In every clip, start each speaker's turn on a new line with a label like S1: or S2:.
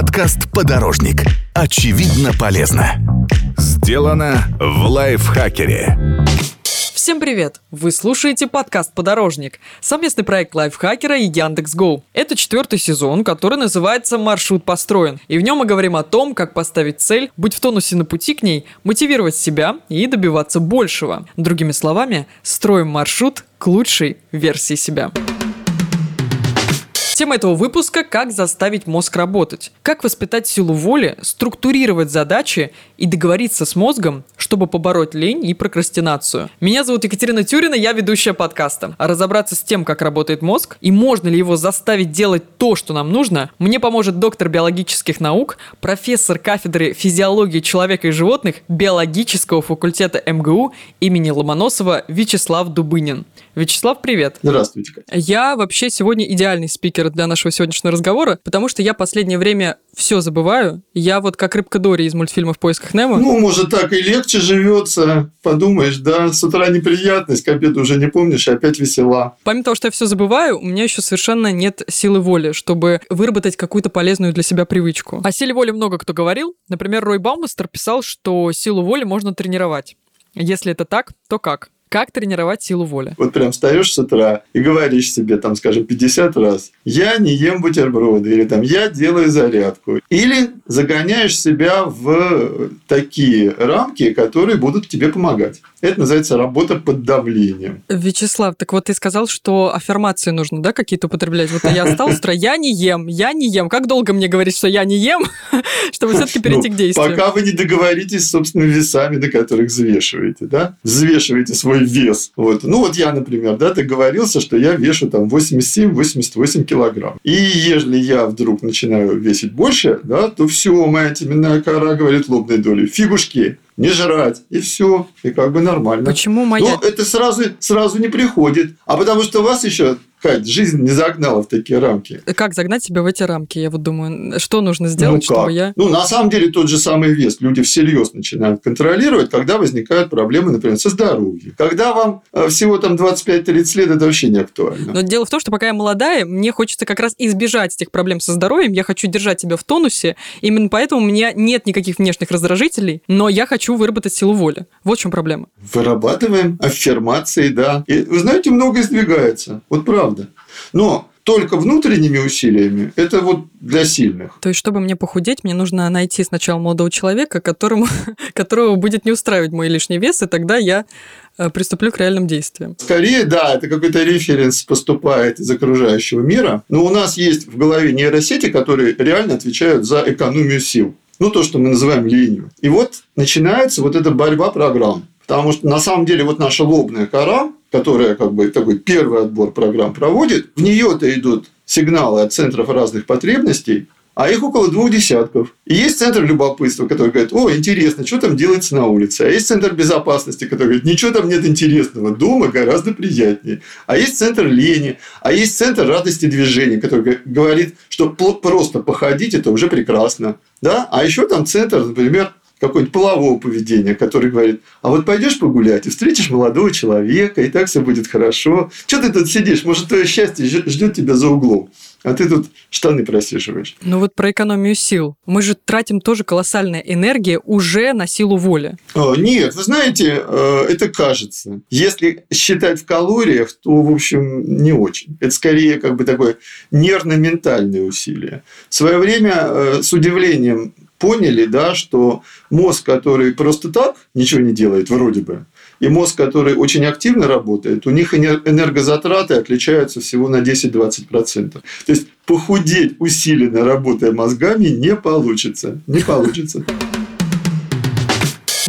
S1: Подкаст «Подорожник». Очевидно полезно. Сделано в лайфхакере.
S2: Всем привет! Вы слушаете подкаст «Подорожник» — совместный проект лайфхакера и Яндекс.Гоу. Это четвертый сезон, который называется «Маршрут построен», и в нем мы говорим о том, как поставить цель, быть в тонусе на пути к ней, мотивировать себя и добиваться большего. Другими словами, строим маршрут к лучшей версии себя. Тема этого выпуска – как заставить мозг работать. Как воспитать силу воли, структурировать задачи и договориться с мозгом, чтобы побороть лень и прокрастинацию. Меня зовут Екатерина Тюрина, я ведущая подкаста. А разобраться с тем, как работает мозг и можно ли его заставить делать то, что нам нужно, мне поможет доктор биологических наук, профессор кафедры физиологии человека и животных биологического факультета МГУ имени Ломоносова Вячеслав Дубынин. Вячеслав, привет.
S3: Здравствуйте, Катя.
S2: Я вообще сегодня идеальный спикер для нашего сегодняшнего разговора, потому что я последнее время все забываю. Я вот как рыбка Дори из мультфильма «В поисках Немо».
S3: Ну, может, так и легче живется. Подумаешь, да, с утра неприятность, к обеду уже не помнишь, и опять весела.
S2: Помимо того, что я все забываю, у меня еще совершенно нет силы воли, чтобы выработать какую-то полезную для себя привычку. О силе воли много кто говорил. Например, Рой Баумастер писал, что силу воли можно тренировать. Если это так, то как? Как тренировать силу воли?
S3: Вот прям встаешь с утра и говоришь себе, там, скажем, 50 раз, я не ем бутерброды, или там, я делаю зарядку. Или загоняешь себя в такие рамки, которые будут тебе помогать. Это называется работа под давлением.
S2: Вячеслав, так вот ты сказал, что аффирмации нужно, да, какие-то употреблять? Вот я встал с утра, я не ем, я не ем. Как долго мне говорить, что я не ем, чтобы все-таки перейти
S3: ну,
S2: к действию?
S3: Пока вы не договоритесь с собственными весами, на которых взвешиваете, да? Взвешиваете свой вес. Вот. Ну, вот я, например, да, договорился, что я вешу там 87-88 килограмм. И если я вдруг начинаю весить больше, да, то все, моя теменная кора говорит лобной долей. Фигушки, не жрать, и все, и как бы нормально.
S2: Почему моя...
S3: Но это сразу, сразу не приходит. А потому что у вас еще Кать, жизнь не загнала в такие рамки.
S2: Как загнать себя в эти рамки? Я вот думаю, что нужно сделать,
S3: ну,
S2: чтобы я...
S3: Ну, на самом деле, тот же самый вес люди всерьез начинают контролировать, когда возникают проблемы, например, со здоровьем. Когда вам э, всего там 25-30 лет, это вообще не актуально.
S2: Но дело в том, что пока я молодая, мне хочется как раз избежать этих проблем со здоровьем. Я хочу держать себя в тонусе. Именно поэтому у меня нет никаких внешних раздражителей, но я хочу выработать силу воли. Вот в чем проблема.
S3: Вырабатываем аффирмации, да. И, вы знаете, много издвигается. Вот правда. Но только внутренними усилиями это вот для сильных.
S2: То есть, чтобы мне похудеть, мне нужно найти сначала молодого человека, которому, которого будет не устраивать мой лишний вес, и тогда я э, приступлю к реальным действиям.
S3: Скорее, да, это какой-то референс поступает из окружающего мира. Но у нас есть в голове нейросети, которые реально отвечают за экономию сил. Ну, то, что мы называем ленью. И вот начинается вот эта борьба программ. Потому что на самом деле вот наша лобная кора, которая как бы такой первый отбор программ проводит, в нее-то идут сигналы от центров разных потребностей, а их около двух десятков. И есть центр любопытства, который говорит, о, интересно, что там делается на улице. А есть центр безопасности, который говорит, ничего там нет интересного, дома гораздо приятнее. А есть центр лени, а есть центр радости движения, который говорит, что просто походить – это уже прекрасно. Да? А еще там центр, например, какое-нибудь полового поведения, который говорит, а вот пойдешь погулять и встретишь молодого человека, и так все будет хорошо. Что ты тут сидишь? Может, твое счастье ждет тебя за углом. А ты тут штаны просиживаешь.
S2: Ну вот про экономию сил. Мы же тратим тоже колоссальная энергия уже на силу воли.
S3: О, нет, вы знаете, э, это кажется. Если считать в калориях, то, в общем, не очень. Это скорее как бы такое нервно-ментальное усилие. В свое время э, с удивлением поняли, да, что мозг, который просто так ничего не делает, вроде бы, и мозг, который очень активно работает, у них энергозатраты отличаются всего на 10-20%. То есть похудеть усиленно работая мозгами не получится. Не получится.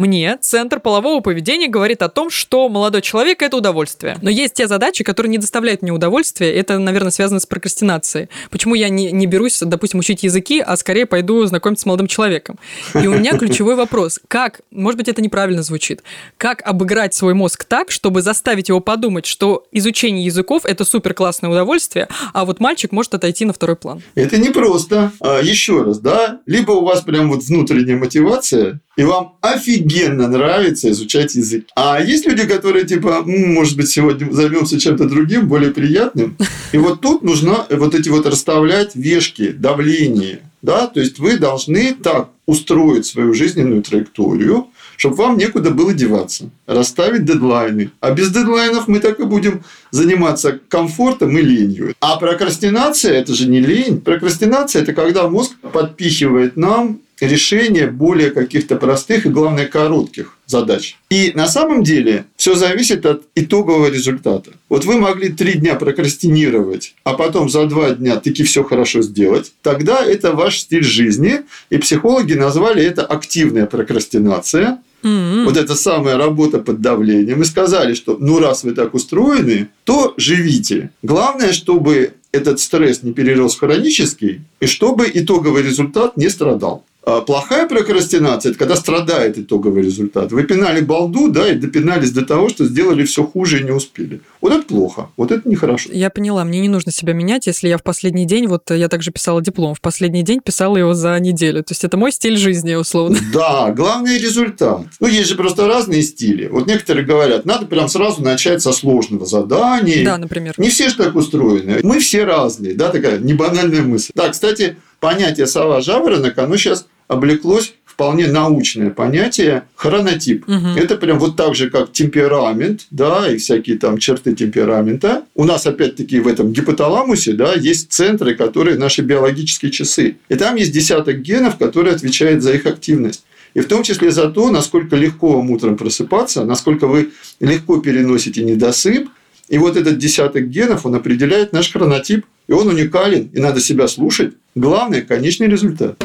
S2: Мне центр полового поведения говорит о том, что молодой человек – это удовольствие. Но есть те задачи, которые не доставляют мне удовольствия. Это, наверное, связано с прокрастинацией. Почему я не, не берусь, допустим, учить языки, а скорее пойду знакомиться с молодым человеком? И у меня ключевой вопрос. Как, может быть, это неправильно звучит, как обыграть свой мозг так, чтобы заставить его подумать, что изучение языков – это супер классное удовольствие, а вот мальчик может отойти на второй план?
S3: Это непросто. А, еще раз, да? Либо у вас прям вот внутренняя мотивация, и вам офигенно офигенно нравится изучать язык. А есть люди, которые типа, может быть, сегодня займемся чем-то другим, более приятным. И вот тут нужно вот эти вот расставлять вешки, давление. Да? То есть вы должны так устроить свою жизненную траекторию, чтобы вам некуда было деваться, расставить дедлайны. А без дедлайнов мы так и будем заниматься комфортом и ленью. А прокрастинация – это же не лень. Прокрастинация – это когда мозг подпихивает нам решение более каких-то простых и, главное, коротких задач. И на самом деле все зависит от итогового результата. Вот вы могли три дня прокрастинировать, а потом за два дня таки все хорошо сделать. Тогда это ваш стиль жизни. И психологи назвали это активная прокрастинация. Mm-hmm. Вот эта самая работа под давлением. И сказали, что ну раз вы так устроены, то живите. Главное, чтобы этот стресс не перерос в хронический, и чтобы итоговый результат не страдал. А плохая прокрастинация – это когда страдает итоговый результат. Вы пинали балду, да, и допинались до того, что сделали все хуже и не успели. Вот это плохо, вот это нехорошо.
S2: Я поняла, мне не нужно себя менять, если я в последний день, вот я также писала диплом, в последний день писала его за неделю. То есть это мой стиль жизни, условно.
S3: Да, главный результат. Ну, есть же просто разные стили. Вот некоторые говорят, надо прям сразу начать со сложного задания.
S2: Да, например.
S3: Не все же так устроены. Мы все разные, да, такая небанальная мысль. Да, кстати, понятие сова жаворонок, оно сейчас облеклось вполне научное понятие хронотип. Угу. Это прям вот так же, как темперамент, да, и всякие там черты темперамента. У нас, опять-таки, в этом гипоталамусе, да, есть центры, которые наши биологические часы. И там есть десяток генов, которые отвечают за их активность. И в том числе за то, насколько легко вам утром просыпаться, насколько вы легко переносите недосып. И вот этот десяток генов, он определяет наш хронотип. И он уникален, и надо себя слушать. Главное – конечный результат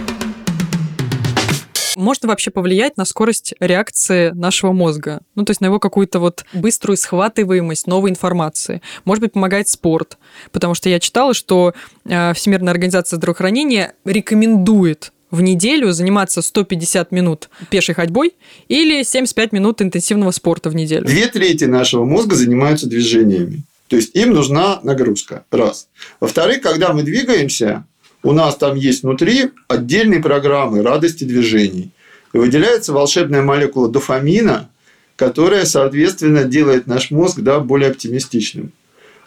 S2: может вообще повлиять на скорость реакции нашего мозга? Ну, то есть на его какую-то вот быструю схватываемость новой информации. Может быть, помогает спорт. Потому что я читала, что э, Всемирная организация здравоохранения рекомендует в неделю заниматься 150 минут пешей ходьбой или 75 минут интенсивного спорта в неделю.
S3: Две трети нашего мозга занимаются движениями. То есть им нужна нагрузка. Раз. Во-вторых, когда мы двигаемся, у нас там есть внутри отдельные программы радости движений. И выделяется волшебная молекула дофамина, которая, соответственно, делает наш мозг да, более оптимистичным.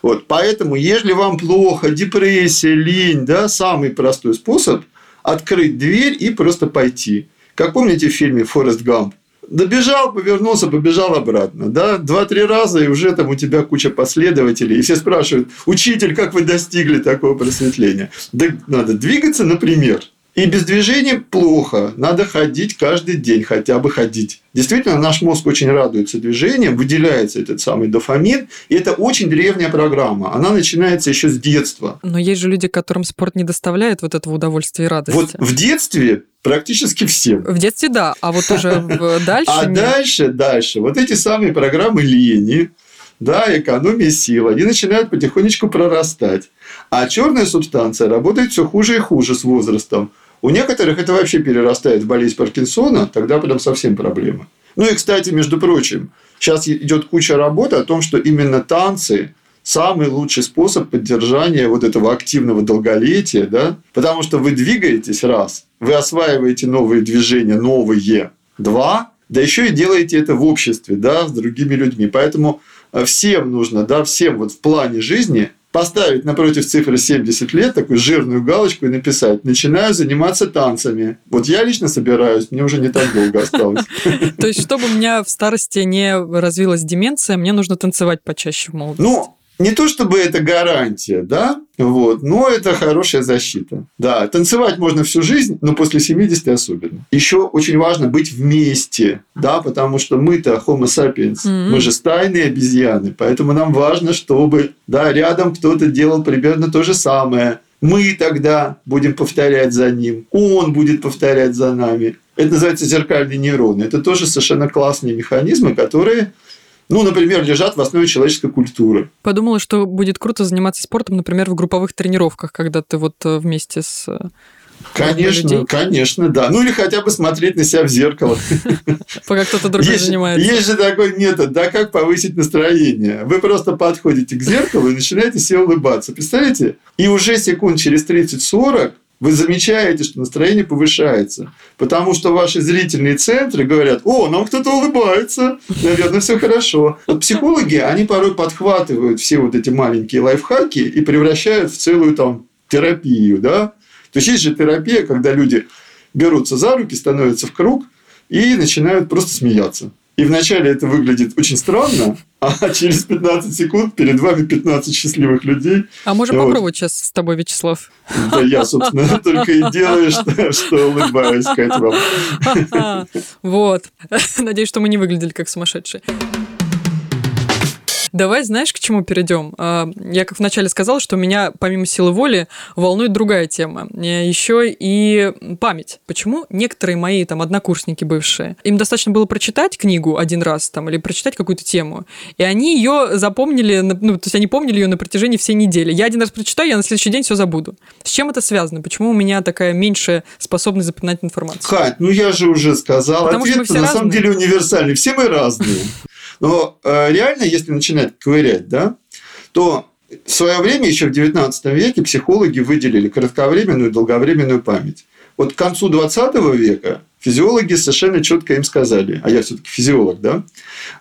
S3: Вот, поэтому, если вам плохо, депрессия, лень, да, самый простой способ – открыть дверь и просто пойти. Как помните в фильме «Форест Гамп»? Добежал, повернулся, побежал обратно. Да? Два-три раза, и уже там у тебя куча последователей. И все спрашивают, учитель, как вы достигли такого просветления? Да надо двигаться, например. И без движения плохо. Надо ходить каждый день, хотя бы ходить. Действительно, наш мозг очень радуется движением, выделяется этот самый дофамин. И это очень древняя программа. Она начинается еще с детства.
S2: Но есть же люди, которым спорт не доставляет вот этого удовольствия и радости.
S3: Вот в детстве практически всем.
S2: В детстве да, а вот уже дальше
S3: А дальше, дальше. Вот эти самые программы лени, да, экономия сил, они начинают потихонечку прорастать. А черная субстанция работает все хуже и хуже с возрастом. У некоторых это вообще перерастает в болезнь Паркинсона, тогда прям совсем проблема. Ну и, кстати, между прочим, сейчас идет куча работы о том, что именно танцы самый лучший способ поддержания вот этого активного долголетия, да, потому что вы двигаетесь раз, вы осваиваете новые движения, новые, два, да еще и делаете это в обществе, да, с другими людьми. Поэтому э, всем нужно, да, всем вот в плане жизни поставить напротив цифры 70 лет такую жирную галочку и написать «Начинаю заниматься танцами». Вот я лично собираюсь, мне уже не так долго осталось.
S2: То есть, чтобы у меня в старости не развилась деменция, мне нужно танцевать почаще в молодости?
S3: Ну, не то чтобы это гарантия, да, вот, но это хорошая защита. Да, танцевать можно всю жизнь, но после 70 особенно. Еще очень важно быть вместе, да, потому что мы-то homo sapiens, mm-hmm. мы же стайные обезьяны, поэтому нам важно, чтобы, да, рядом кто-то делал примерно то же самое. Мы тогда будем повторять за ним, он будет повторять за нами. Это называется зеркальные нейроны. Это тоже совершенно классные механизмы, которые ну, например, лежат в основе человеческой культуры.
S2: Подумала, что будет круто заниматься спортом, например, в групповых тренировках, когда ты вот э, вместе с э,
S3: Конечно, конечно, да. Ну или хотя бы смотреть на себя в зеркало.
S2: Пока кто-то другой есть, занимается.
S3: Есть же такой метод, да, как повысить настроение. Вы просто подходите к зеркалу и начинаете себе улыбаться. Представляете? И уже секунд через 30-40 вы замечаете, что настроение повышается. Потому что ваши зрительные центры говорят, о, нам кто-то улыбается, наверное, все хорошо. Вот психологи, они порой подхватывают все вот эти маленькие лайфхаки и превращают в целую там терапию, да. То есть, есть же терапия, когда люди берутся за руки, становятся в круг и начинают просто смеяться. И вначале это выглядит очень странно, а через 15 секунд перед вами 15 счастливых людей.
S2: А можем вот. попробовать сейчас с тобой, Вячеслав?
S3: Да я, собственно, только и делаю, что, что улыбаюсь, Катя, вам.
S2: Вот. Надеюсь, что мы не выглядели как сумасшедшие. Давай, знаешь, к чему перейдем? А, я как вначале сказала, что меня помимо силы воли волнует другая тема. Еще и память. Почему некоторые мои там однокурсники бывшие, им достаточно было прочитать книгу один раз там или прочитать какую-то тему, и они ее запомнили, ну, то есть они помнили ее на протяжении всей недели. Я один раз прочитаю, я на следующий день все забуду. С чем это связано? Почему у меня такая меньшая способность запоминать информацию?
S3: Кать, ну я же уже сказал, Потому ответ на разные. самом деле универсальный. Все мы разные. Но э, реально, если начинать ковырять, да, то в свое время, еще в XIX веке, психологи выделили кратковременную и долговременную память. Вот к концу XX века физиологи совершенно четко им сказали, а я все-таки физиолог, да,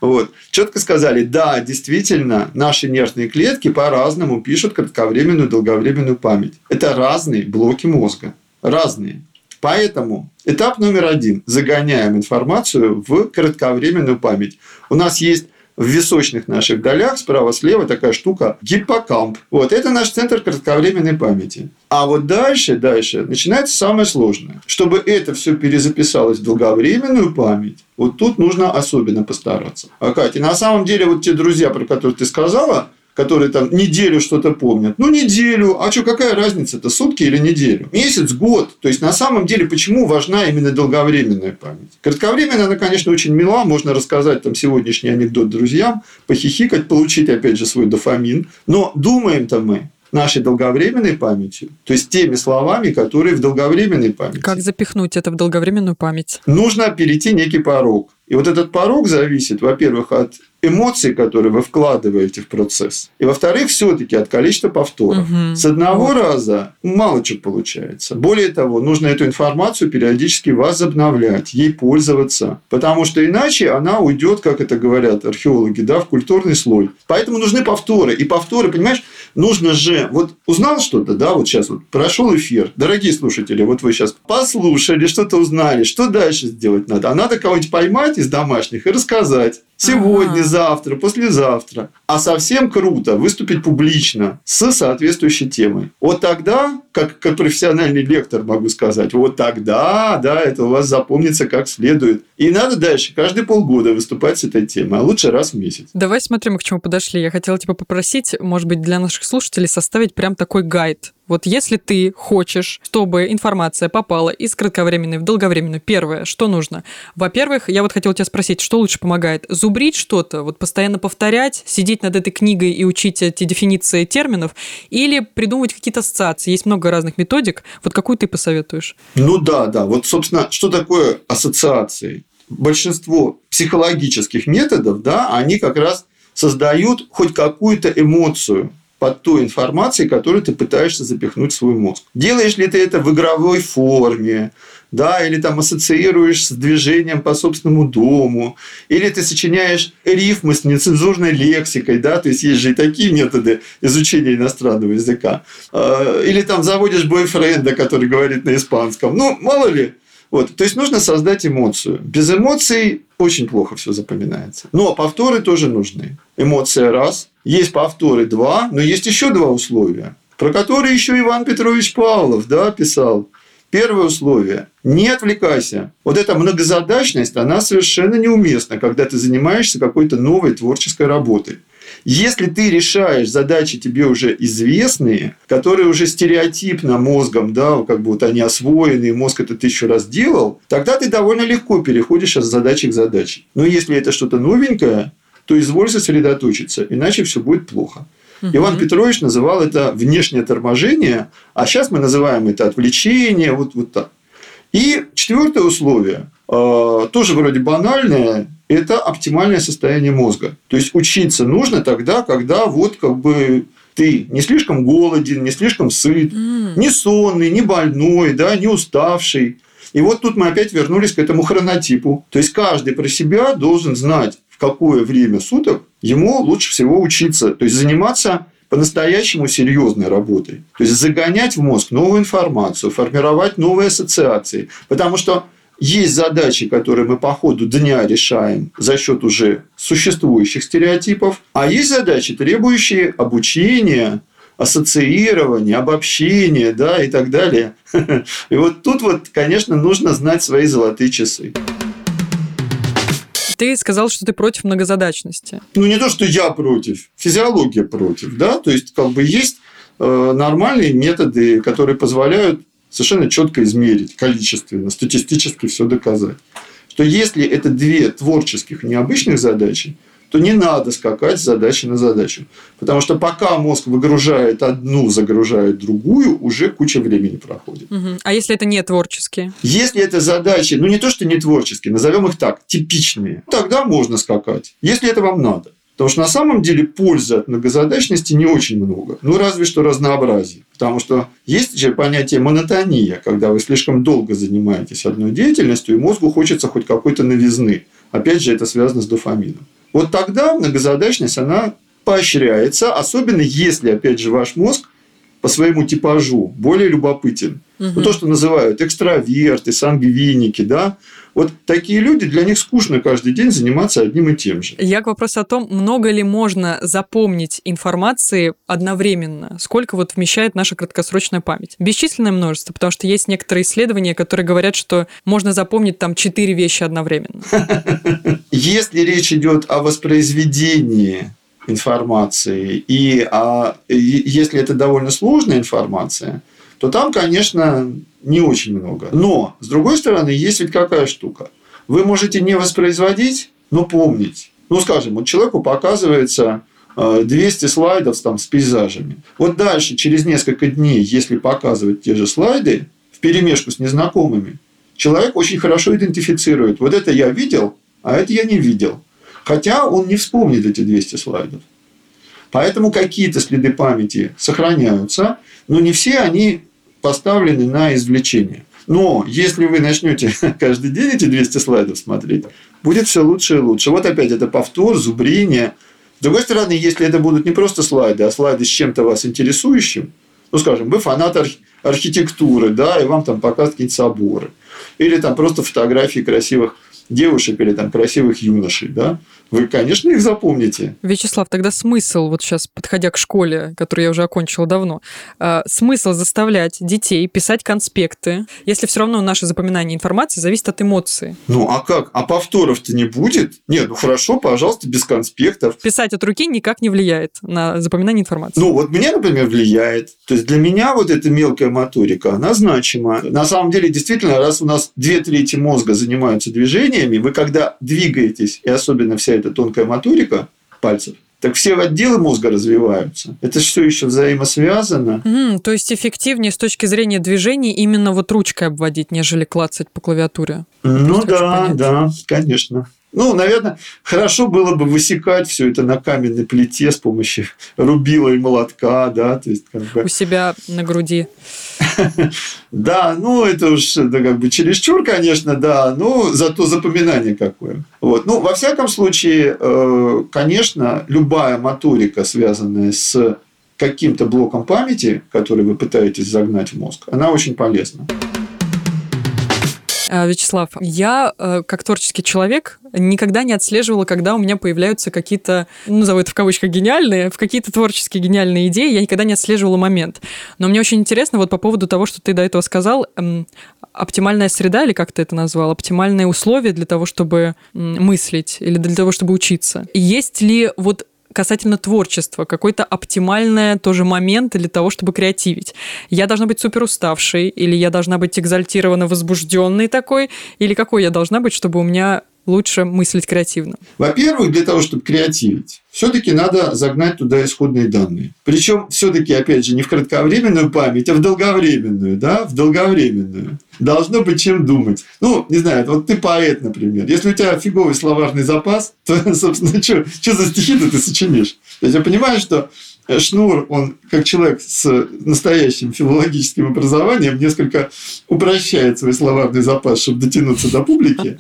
S3: вот, четко сказали, да, действительно, наши нервные клетки по-разному пишут кратковременную и долговременную память. Это разные блоки мозга, разные. Поэтому этап номер один. Загоняем информацию в кратковременную память. У нас есть в височных наших долях справа-слева такая штука гиппокамп. Вот это наш центр кратковременной памяти. А вот дальше, дальше начинается самое сложное. Чтобы это все перезаписалось в долговременную память, вот тут нужно особенно постараться. А, Катя, на самом деле вот те друзья, про которые ты сказала, которые там неделю что-то помнят. Ну, неделю. А что, какая разница-то, сутки или неделю? Месяц, год. То есть, на самом деле, почему важна именно долговременная память? Кратковременная, она, конечно, очень мила. Можно рассказать там сегодняшний анекдот друзьям, похихикать, получить, опять же, свой дофамин. Но думаем-то мы нашей долговременной памятью, то есть теми словами, которые в долговременной памяти.
S2: Как запихнуть это в долговременную память?
S3: Нужно перейти некий порог. И вот этот порог зависит, во-первых, от эмоций, которые вы вкладываете в процесс. И, во-вторых, все-таки от количества повторов. Угу. С одного вот. раза мало чего получается. Более того, нужно эту информацию периодически возобновлять, ей пользоваться. Потому что иначе она уйдет, как это говорят археологи, да, в культурный слой. Поэтому нужны повторы. И повторы, понимаешь, нужно же... Вот узнал что-то, да, вот сейчас вот прошел эфир. Дорогие слушатели, вот вы сейчас послушали, что-то узнали. Что дальше сделать надо? А надо кого-нибудь поймать из домашних и рассказать. Сегодня, ага. завтра, послезавтра. А совсем круто выступить публично с соответствующей темой. Вот тогда, как, как профессиональный лектор могу сказать, вот тогда, да, это у вас запомнится как следует. И надо дальше каждые полгода выступать с этой темой, а лучше раз в месяц.
S2: Давай смотрим, к чему подошли. Я хотела тебя попросить, может быть, для наших слушателей составить прям такой гайд вот если ты хочешь, чтобы информация попала из кратковременной в долговременную, первое, что нужно? Во-первых, я вот хотела тебя спросить, что лучше помогает? Зубрить что-то, вот постоянно повторять, сидеть над этой книгой и учить эти дефиниции терминов, или придумывать какие-то ассоциации? Есть много разных методик. Вот какую ты посоветуешь?
S3: Ну да, да. Вот, собственно, что такое ассоциации? Большинство психологических методов, да, они как раз создают хоть какую-то эмоцию под той информацией, которую ты пытаешься запихнуть в свой мозг. Делаешь ли ты это в игровой форме, да, или там ассоциируешь с движением по собственному дому, или ты сочиняешь рифмы с нецензурной лексикой, да, то есть есть же и такие методы изучения иностранного языка, а, или там заводишь бойфренда, который говорит на испанском, ну, мало ли, вот. То есть нужно создать эмоцию. Без эмоций очень плохо все запоминается. Но повторы тоже нужны. Эмоция раз. Есть повторы два, но есть еще два условия, про которые еще Иван Петрович Павлов да, писал. Первое условие – не отвлекайся. Вот эта многозадачность, она совершенно неуместна, когда ты занимаешься какой-то новой творческой работой. Если ты решаешь задачи тебе уже известные, которые уже стереотипно мозгом, да, как бы вот они освоены, мозг это тысячу раз делал, тогда ты довольно легко переходишь от задачи к задаче. Но если это что-то новенькое, то изволь сосредоточиться, иначе все будет плохо. Угу. Иван Петрович называл это внешнее торможение, а сейчас мы называем это отвлечение, вот, вот так. И четвертое условие, э, тоже вроде банальное, это оптимальное состояние мозга. То есть учиться нужно тогда, когда вот как бы ты не слишком голоден, не слишком сыт,
S2: М.
S3: не сонный, не больной, да, не уставший. И вот тут мы опять вернулись к этому хронотипу. То есть каждый про себя должен знать, какое время суток ему лучше всего учиться. То есть заниматься по-настоящему серьезной работой. То есть загонять в мозг новую информацию, формировать новые ассоциации. Потому что есть задачи, которые мы по ходу дня решаем за счет уже существующих стереотипов, а есть задачи, требующие обучения, ассоциирования, обобщения да, и так далее. И вот тут вот, конечно, нужно знать свои золотые часы.
S2: Ты сказал, что ты против многозадачности.
S3: Ну, не то, что я против, физиология против, да, то есть, как бы есть э, нормальные методы, которые позволяют совершенно четко измерить количественно, статистически все доказать. Что если это две творческих необычных задачи, то не надо скакать с задачи на задачу. Потому что пока мозг выгружает одну, загружает другую, уже куча времени проходит.
S2: Мгм. А если это не творческие?
S3: Если это задачи, ну не то, что не творческие, назовем их так, типичные, тогда можно скакать, если это вам надо. Потому что на самом деле пользы от многозадачности не очень много. Ну, разве что разнообразие. Потому что есть же понятие монотония, когда вы слишком долго занимаетесь одной деятельностью, и мозгу хочется хоть какой-то новизны. Опять же, это связано с дофамином. Вот тогда многозадачность, она поощряется, особенно если, опять же, ваш мозг по своему типажу более любопытен. Ну, то, что называют экстраверты, сангвиники, да. Вот такие люди, для них скучно каждый день заниматься одним и тем же.
S2: Я к вопросу о том, много ли можно запомнить информации одновременно, сколько вот вмещает наша краткосрочная память. Бесчисленное множество, потому что есть некоторые исследования, которые говорят, что можно запомнить там четыре вещи одновременно.
S3: Если речь идет о воспроизведении информации, и и если это довольно сложная информация, то там, конечно, не очень много. Но, с другой стороны, есть ведь какая штука. Вы можете не воспроизводить, но помнить. Ну, скажем, вот человеку показывается э, 200 слайдов там, с пейзажами. Вот дальше, через несколько дней, если показывать те же слайды в перемешку с незнакомыми, человек очень хорошо идентифицирует. Вот это я видел, а это я не видел. Хотя он не вспомнит эти 200 слайдов. Поэтому какие-то следы памяти сохраняются, но не все они поставлены на извлечение. Но если вы начнете каждый день эти 200 слайдов смотреть, будет все лучше и лучше. Вот опять это повтор, зубрение. С другой стороны, если это будут не просто слайды, а слайды с чем-то вас интересующим, ну, скажем, вы фанат арх- архитектуры, да, и вам там показывают какие-нибудь соборы. Или там просто фотографии красивых девушек или там красивых юношей, да, вы, конечно, их запомните.
S2: Вячеслав, тогда смысл, вот сейчас подходя к школе, которую я уже окончила давно, э, смысл заставлять детей писать конспекты, если все равно наше запоминание информации зависит от эмоций.
S3: Ну, а как? А повторов-то не будет? Нет, ну хорошо, пожалуйста, без конспектов.
S2: Писать от руки никак не влияет на запоминание информации.
S3: Ну, вот мне, например, влияет. То есть для меня вот эта мелкая моторика, она значима. На самом деле, действительно, раз у нас две трети мозга занимаются движениями, вы когда двигаетесь, и особенно вся эта тонкая моторика пальцев, так все отделы мозга развиваются. Это все еще взаимосвязано.
S2: М, то есть эффективнее с точки зрения движений именно вот ручкой обводить, нежели клацать по клавиатуре.
S3: Ну
S2: Просто
S3: да, да, конечно. Ну, наверное, хорошо было бы высекать все это на каменной плите с помощью рубила и молотка, да, то есть как бы
S2: У себя на груди.
S3: Да, ну это уж это как бы чересчур, конечно, да, но зато запоминание какое. Вот. Ну, во всяком случае, э, конечно, любая моторика, связанная с каким-то блоком памяти, который вы пытаетесь загнать в мозг, она очень полезна.
S2: А, Вячеслав, я, э, как творческий человек, никогда не отслеживала, когда у меня появляются какие-то, ну, назову это в кавычках, гениальные, в какие-то творческие гениальные идеи, я никогда не отслеживала момент. Но мне очень интересно вот по поводу того, что ты до этого сказал, эм, оптимальная среда, или как ты это назвал, оптимальные условия для того, чтобы мыслить или для того, чтобы учиться. Есть ли вот касательно творчества, какой-то оптимальный тоже момент для того, чтобы креативить. Я должна быть супер уставшей, или я должна быть экзальтированно возбужденной такой, или какой я должна быть, чтобы у меня лучше мыслить креативно.
S3: Во-первых, для того, чтобы креативить, все-таки надо загнать туда исходные данные. Причем все-таки, опять же, не в кратковременную память, а в долговременную, да, в долговременную. Должно быть чем думать. Ну, не знаю, вот ты поэт, например. Если у тебя фиговый словарный запас, то, собственно, что за стихи ты сочинишь? То есть я понимаю, что Шнур, он как человек с настоящим филологическим образованием несколько упрощает свой словарный запас, чтобы дотянуться до публики.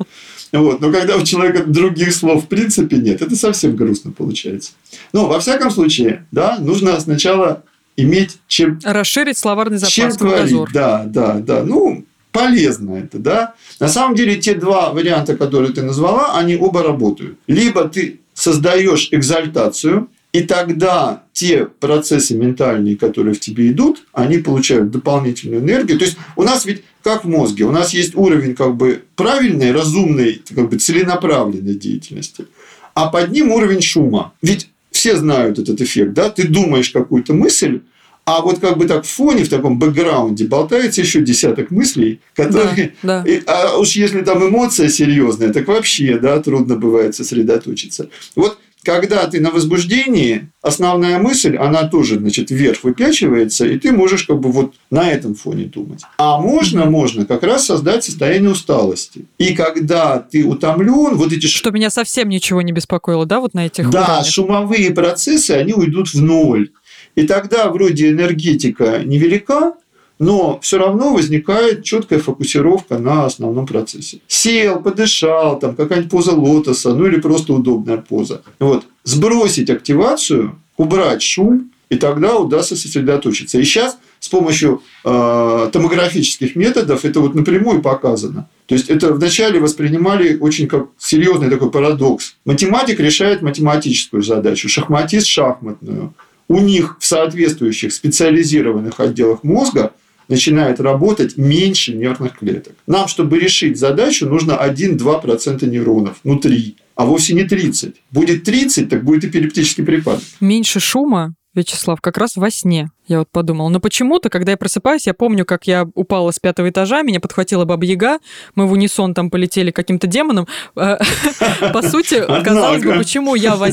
S3: Вот. Но когда у человека других слов в принципе нет, это совсем грустно получается. Но, во всяком случае, да, нужно сначала иметь чем...
S2: Расширить словарный запас,
S3: чем творить. Да, да, да. Ну, полезно это, да. На самом деле, те два варианта, которые ты назвала, они оба работают. Либо ты создаешь экзальтацию, и тогда те процессы ментальные, которые в тебе идут, они получают дополнительную энергию. То есть у нас ведь как в мозге, у нас есть уровень как бы правильной, разумной, как бы целенаправленной деятельности, а под ним уровень шума. Ведь все знают этот эффект, да? Ты думаешь какую-то мысль, а вот как бы так в фоне, в таком бэкграунде болтается еще десяток мыслей, которые... Да, да. А уж если там эмоция серьезная, так вообще, да, трудно бывает сосредоточиться. Вот когда ты на возбуждении, основная мысль, она тоже, значит, вверх выпячивается, и ты можешь как бы вот на этом фоне думать. А можно, можно как раз создать состояние усталости. И когда ты утомлен, вот эти...
S2: Что меня совсем ничего не беспокоило, да, вот на этих
S3: Да, уровнях? шумовые процессы, они уйдут в ноль. И тогда вроде энергетика невелика, но все равно возникает четкая фокусировка на основном процессе. Сел, подышал, там какая-нибудь поза лотоса, ну или просто удобная поза. Вот. Сбросить активацию, убрать шум, и тогда удастся сосредоточиться. И сейчас с помощью э, томографических методов это вот напрямую показано. То есть это вначале воспринимали очень как серьезный такой парадокс. Математик решает математическую задачу, шахматист шахматную. У них в соответствующих специализированных отделах мозга начинает работать меньше нервных клеток. Нам, чтобы решить задачу, нужно 1-2% нейронов, ну 3, а вовсе не 30. Будет 30, так будет эпилептический припадок.
S2: Меньше шума, Вячеслав, как раз во сне. Я вот подумала. Но почему-то, когда я просыпаюсь, я помню, как я упала с пятого этажа, меня подхватила Баба Яга, мы в унисон там полетели каким-то демоном. Э, по сути, казалось бы, почему я во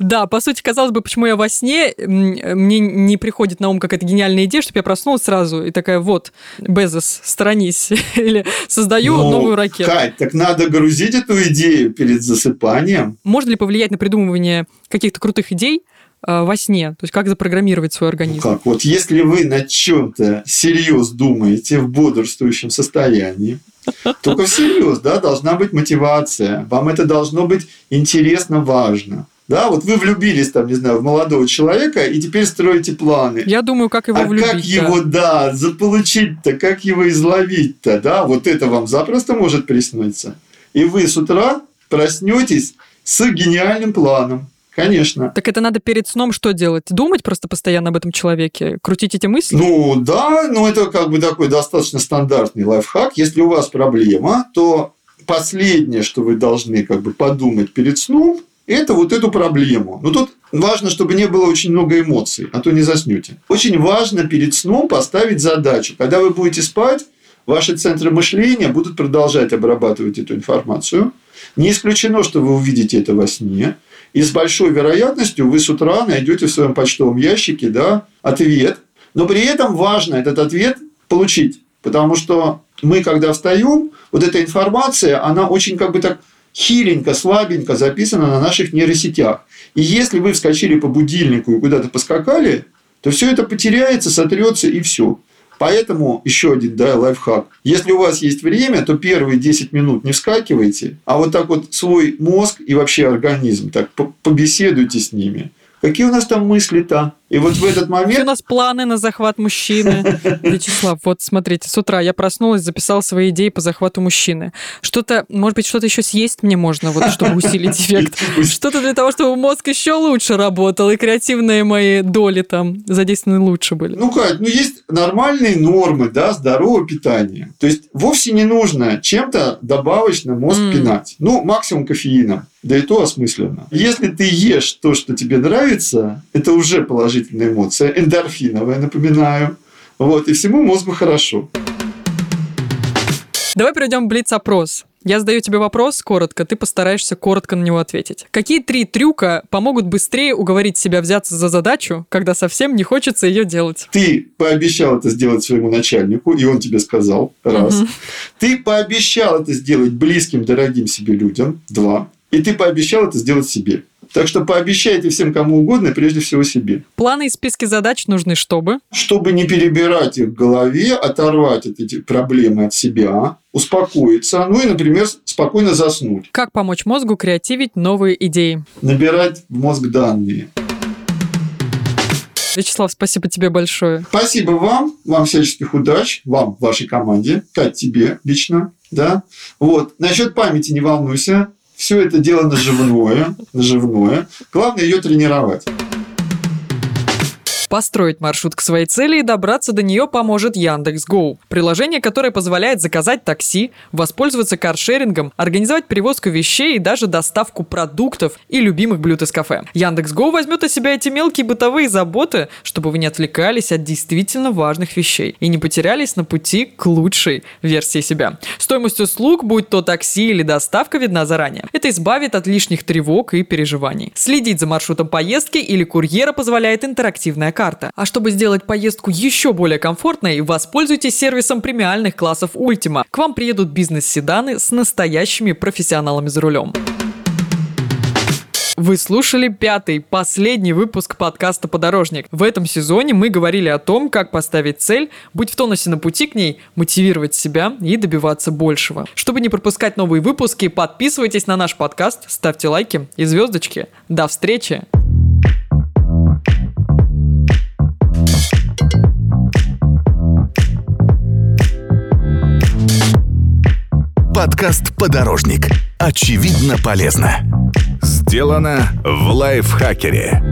S2: Да, по сути, казалось бы, почему я во сне, мне не приходит на ум какая-то гениальная идея, чтобы я проснулась сразу и такая, вот, Безос, сторонись, или создаю ну, новую ракету.
S3: Кать, так надо грузить эту идею перед засыпанием.
S2: Можно ли повлиять на придумывание каких-то крутых идей, во сне? То есть как запрограммировать свой организм?
S3: Ну как? Вот если вы над чем-то серьезно думаете в бодрствующем состоянии, только всерьез, да, должна быть мотивация. Вам это должно быть интересно, важно. Да, вот вы влюбились там, не знаю, в молодого человека и теперь строите планы.
S2: Я думаю, как его
S3: а
S2: влюбить.
S3: как его, да, заполучить-то, как его изловить-то, да, вот это вам запросто может присниться. И вы с утра проснетесь с гениальным планом. Конечно.
S2: Так это надо перед сном что делать? Думать просто постоянно об этом человеке? Крутить эти мысли?
S3: Ну, да, но это как бы такой достаточно стандартный лайфхак. Если у вас проблема, то последнее, что вы должны как бы подумать перед сном, это вот эту проблему. Но тут важно, чтобы не было очень много эмоций, а то не заснете. Очень важно перед сном поставить задачу. Когда вы будете спать, ваши центры мышления будут продолжать обрабатывать эту информацию. Не исключено, что вы увидите это во сне. И с большой вероятностью вы с утра найдете в своем почтовом ящике да, ответ. Но при этом важно этот ответ получить. Потому что мы, когда встаем, вот эта информация, она очень как бы так хиленько, слабенько записана на наших нейросетях. И если вы вскочили по будильнику и куда-то поскакали, то все это потеряется, сотрется и все. Поэтому еще один да, лайфхак. Если у вас есть время, то первые 10 минут не вскакивайте, а вот так вот свой мозг и вообще организм так побеседуйте с ними. Какие у нас там мысли-то? И вот в этот момент...
S2: у нас планы на захват мужчины. Вячеслав, вот смотрите, с утра я проснулась, записал свои идеи по захвату мужчины. Что-то, может быть, что-то еще съесть мне можно, вот, чтобы усилить эффект. Что-то для того, чтобы мозг еще лучше работал, и креативные мои доли там задействованы лучше были.
S3: Ну, Кать, ну есть нормальные нормы, да, здорового питания. То есть вовсе не нужно чем-то добавочно мозг mm. пинать. Ну, максимум кофеином. Да и то осмысленно. Если ты ешь то, что тебе нравится, это уже положительная эмоция, эндорфиновая, напоминаю. Вот, и всему мозгу хорошо.
S2: Давай перейдем в блиц-опрос. Я задаю тебе вопрос коротко, ты постараешься коротко на него ответить. Какие три трюка помогут быстрее уговорить себя взяться за задачу, когда совсем не хочется ее делать?
S3: Ты пообещал это сделать своему начальнику, и он тебе сказал, раз. Угу. Ты пообещал это сделать близким, дорогим себе людям, два. И ты пообещал это сделать себе. Так что пообещайте всем кому угодно, прежде всего себе.
S2: Планы и списки задач нужны чтобы?
S3: Чтобы не перебирать их в голове, оторвать от эти проблемы от себя, успокоиться, ну и, например, спокойно заснуть.
S2: Как помочь мозгу креативить новые идеи?
S3: Набирать в мозг данные.
S2: Вячеслав, спасибо тебе большое.
S3: Спасибо вам, вам всяческих удач, вам, вашей команде, Кать, тебе лично, да. Вот, насчет памяти не волнуйся, все это дело наживное, наживное. Главное ее тренировать.
S2: Построить маршрут к своей цели и добраться до нее поможет Яндекс.Гоу. Приложение, которое позволяет заказать такси, воспользоваться каршерингом, организовать перевозку вещей и даже доставку продуктов и любимых блюд из кафе. Яндекс.Гоу возьмет на себя эти мелкие бытовые заботы, чтобы вы не отвлекались от действительно важных вещей и не потерялись на пути к лучшей версии себя. Стоимость услуг, будь то такси или доставка, видна заранее. Это избавит от лишних тревог и переживаний. Следить за маршрутом поездки или курьера позволяет интерактивная карта карта. А чтобы сделать поездку еще более комфортной, воспользуйтесь сервисом премиальных классов Ultima. К вам приедут бизнес-седаны с настоящими профессионалами за рулем. Вы слушали пятый, последний выпуск подкаста «Подорожник». В этом сезоне мы говорили о том, как поставить цель, быть в тонусе на пути к ней, мотивировать себя и добиваться большего. Чтобы не пропускать новые выпуски, подписывайтесь на наш подкаст, ставьте лайки и звездочки. До встречи!
S1: Подкаст «Подорожник». Очевидно полезно. Сделано в лайфхакере.